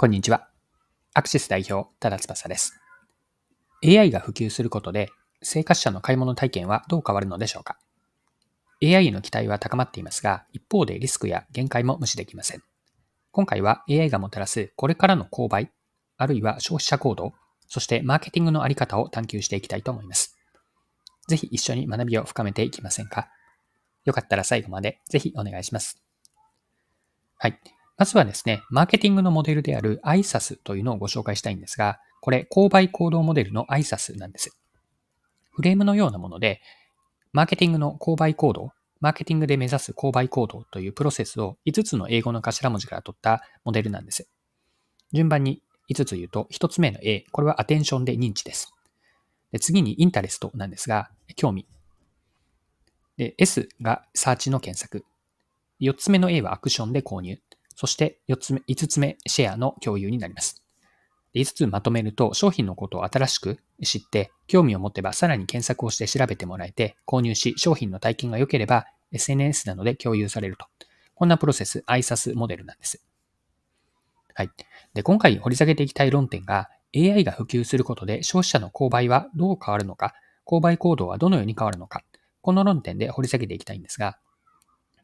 こんにちは。アクシス代表、多田翼です。AI が普及することで、生活者の買い物体験はどう変わるのでしょうか ?AI への期待は高まっていますが、一方でリスクや限界も無視できません。今回は AI がもたらすこれからの購買、あるいは消費者行動、そしてマーケティングのあり方を探求していきたいと思います。ぜひ一緒に学びを深めていきませんか？よかったら最後までぜひお願いします。はい。まずはですね、マーケティングのモデルである ISAS というのをご紹介したいんですが、これ、購買行動モデルの ISAS なんです。フレームのようなもので、マーケティングの購買行動、マーケティングで目指す購買行動というプロセスを5つの英語の頭文字から取ったモデルなんです。順番に5つ言うと、1つ目の A、これはアテンションで認知です。で次にインタレストなんですが、興味。で S がサーチの検索。4つ目の A はアクションで購入。そして4つ目、5つ目、シェアの共有になります。5つまとめると、商品のことを新しく知って、興味を持てばさらに検索をして調べてもらえて、購入し、商品の体験が良ければ SNS などで共有されると。こんなプロセス、ISAS モデルなんです。はい。で、今回掘り下げていきたい論点が、AI が普及することで消費者の購買はどう変わるのか、購買行動はどのように変わるのか、この論点で掘り下げていきたいんですが、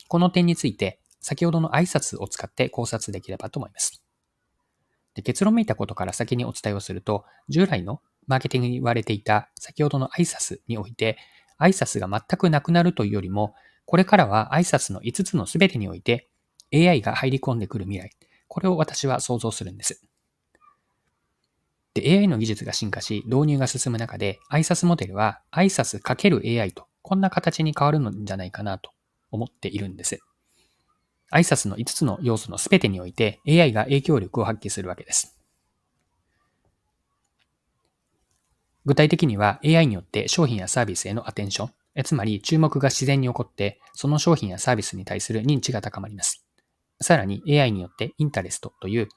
この点について先ほどの挨拶を使って考察できればと思います。で結論めいたことから先にお伝えをすると、従来のマーケティングに言われていた先ほどの挨拶において、挨拶が全くなくなるというよりも、これからは挨拶の5つの全てにおいて AI が入り込んでくる未来、これを私は想像するんです。で、AI の技術が進化し、導入が進む中で、挨拶モデルは挨拶 ×AI と、こんな形に変わるのじゃないかなと思っているんです。挨拶の5つの要素の全てにおいて AI が影響力を発揮するわけです。具体的には AI によって商品やサービスへのアテンション、つまり注目が自然に起こって、その商品やサービスに対する認知が高まります。さらに AI によってインタレストという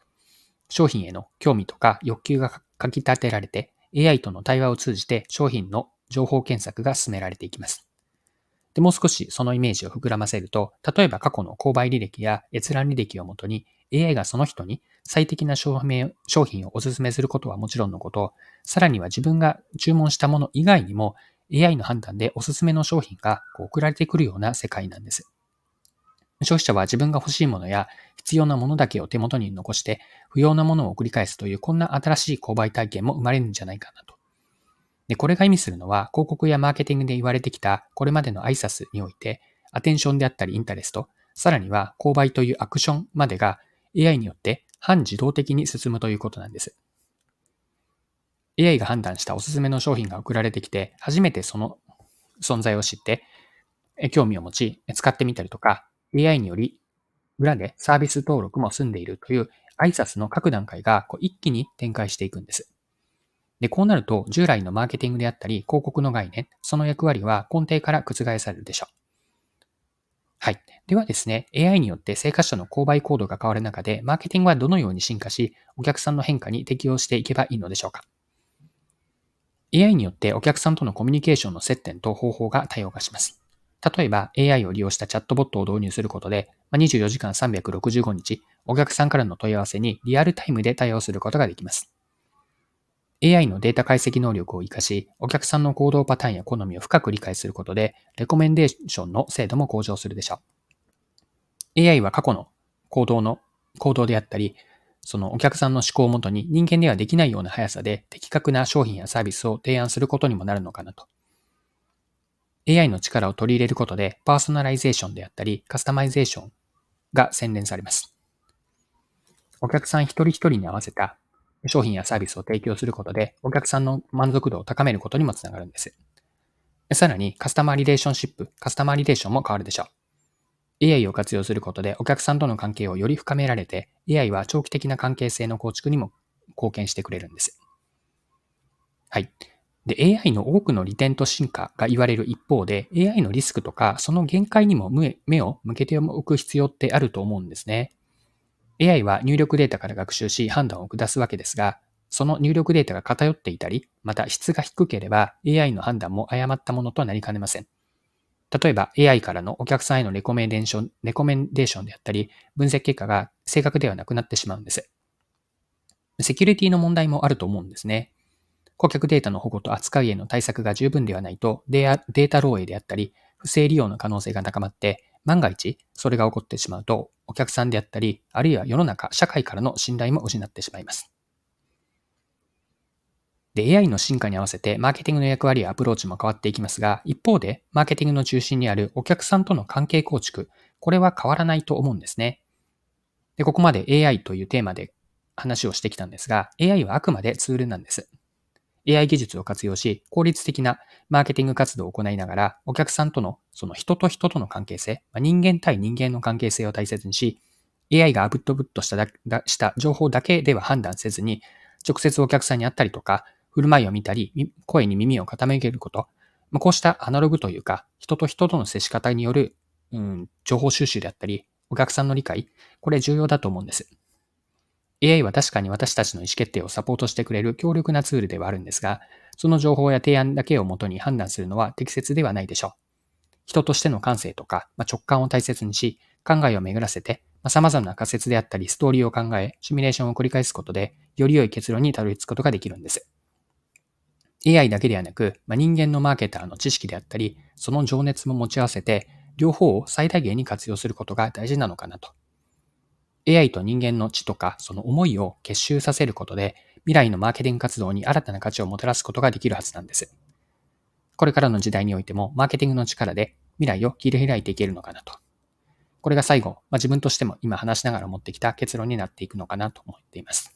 商品への興味とか欲求がかき立てられて AI との対話を通じて商品の情報検索が進められていきます。で、もう少しそのイメージを膨らませると、例えば過去の購買履歴や閲覧履歴をもとに AI がその人に最適な商品をお勧めすることはもちろんのこと、さらには自分が注文したもの以外にも AI の判断でおすすめの商品が送られてくるような世界なんです。消費者は自分が欲しいものや必要なものだけを手元に残して不要なものを送り返すというこんな新しい購買体験も生まれるんじゃないかなとで、これが意味するのは、広告やマーケティングで言われてきたこれまでの挨拶において、アテンションであったりインタレスト、さらには購買というアクションまでが AI によって半自動的に進むということなんです。AI が判断したおすすめの商品が送られてきて、初めてその存在を知って、興味を持ち、使ってみたりとか、AI により裏でサービス登録も済んでいるという挨拶の各段階がこう一気に展開していくんです。で、こうなると、従来のマーケティングであったり、広告の概念、その役割は根底から覆されるでしょう。はい。ではですね、AI によって生活者の購買行動が変わる中で、マーケティングはどのように進化し、お客さんの変化に適応していけばいいのでしょうか。AI によってお客さんとのコミュニケーションの接点と方法が多様化します。例えば AI を利用したチャットボットを導入することで、24時間365日、お客さんからの問い合わせにリアルタイムで対応することができます。AI のデータ解析能力を活かし、お客さんの行動パターンや好みを深く理解することで、レコメンデーションの精度も向上するでしょう。AI は過去の行動の、行動であったり、そのお客さんの思考をもとに人間ではできないような速さで的確な商品やサービスを提案することにもなるのかなと。AI の力を取り入れることでパーソナライゼーションであったりカスタマイゼーションが洗練されます。お客さん一人一人に合わせた商品やサービスを提供することで、お客さんの満足度を高めることにもつながるんです。さらに、カスタマーリレーションシップ、カスタマーリレーションも変わるでしょう。AI を活用することでお客さんとの関係をより深められて、AI は長期的な関係性の構築にも貢献してくれるんです。はい。で、AI の多くの利点と進化が言われる一方で、AI のリスクとか、その限界にも目を向けておく必要ってあると思うんですね。AI は入力データから学習し判断を下すわけですが、その入力データが偏っていたり、また質が低ければ AI の判断も誤ったものとなりかねません。例えば AI からのお客さんへのレコメンデーション、レコメンデーションであったり、分析結果が正確ではなくなってしまうんです。セキュリティの問題もあると思うんですね。顧客データの保護と扱いへの対策が十分ではないとデータ漏洩であったり、不正利用の可能性が高まって、万が一それが起こってしまうと、お客さんであったり、あるいは世の中、社会からの信頼も失ってしまいます。で、AI の進化に合わせてマーケティングの役割やアプローチも変わっていきますが、一方で、マーケティングの中心にあるお客さんとの関係構築、これは変わらないと思うんですね。で、ここまで AI というテーマで話をしてきたんですが、AI はあくまでツールなんです。AI 技術を活用し、効率的なマーケティング活動を行いながら、お客さんとのその人と人との関係性、人間対人間の関係性を大切にし、AI がアウトプットしたした情報だけでは判断せずに、直接お客さんに会ったりとか、振る舞いを見たり、声に耳を傾けること、こうしたアナログというか、人と人との接し方による、うん、情報収集であったり、お客さんの理解、これ重要だと思うんです。AI は確かに私たちの意思決定をサポートしてくれる強力なツールではあるんですが、その情報や提案だけをもとに判断するのは適切ではないでしょう。人としての感性とか、まあ、直感を大切にし、考えを巡らせて、まあ、様々な仮説であったりストーリーを考え、シミュレーションを繰り返すことで、より良い結論にたどり着くことができるんです。AI だけではなく、まあ、人間のマーケターの知識であったり、その情熱も持ち合わせて、両方を最大限に活用することが大事なのかなと AI と人間の知とかその思いを結集させることで未来のマーケティング活動に新たな価値をもたらすことができるはずなんです。これからの時代においてもマーケティングの力で未来を切り開いていけるのかなと。これが最後、まあ、自分としても今話しながら持ってきた結論になっていくのかなと思っています。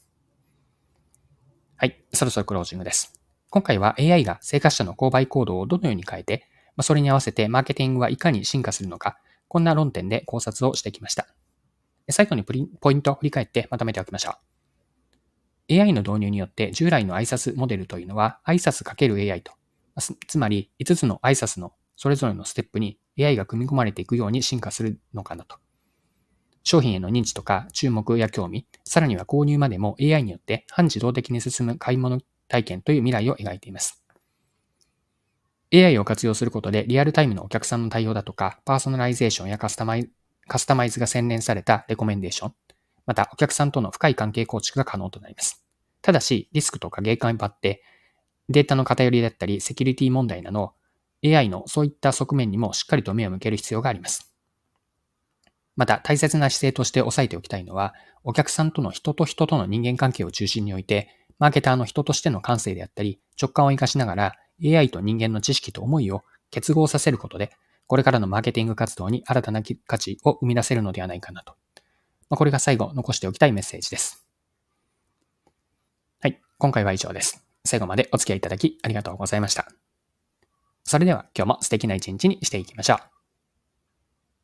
はい、そろそろクロージングです。今回は AI が生活者の購買行動をどのように変えて、まあ、それに合わせてマーケティングはいかに進化するのか、こんな論点で考察をしてきました。最後にポイントを振り返ってまとめておきましょう。AI の導入によって従来の挨拶モデルというのは挨拶 ×AI と、つまり5つの挨拶のそれぞれのステップに AI が組み込まれていくように進化するのかなと。商品への認知とか注目や興味、さらには購入までも AI によって半自動的に進む買い物体験という未来を描いています。AI を活用することでリアルタイムのお客さんの対応だとか、パーソナライゼーションやカスタマイカスタマイズが洗練されたレコメンデーション、またお客さんとの深い関係構築が可能となります。ただし、リスクとかゲー感にって、データの偏りだったり、セキュリティ問題など、AI のそういった側面にもしっかりと目を向ける必要があります。また、大切な姿勢として押さえておきたいのは、お客さんとの人と人との人間関係を中心において、マーケターの人としての感性であったり、直感を活かしながら、AI と人間の知識と思いを結合させることで、これからのマーケティング活動に新たな価値を生み出せるのではないかなと。まあ、これが最後残しておきたいメッセージです。はい。今回は以上です。最後までお付き合いいただきありがとうございました。それでは今日も素敵な一日にしていきましょう。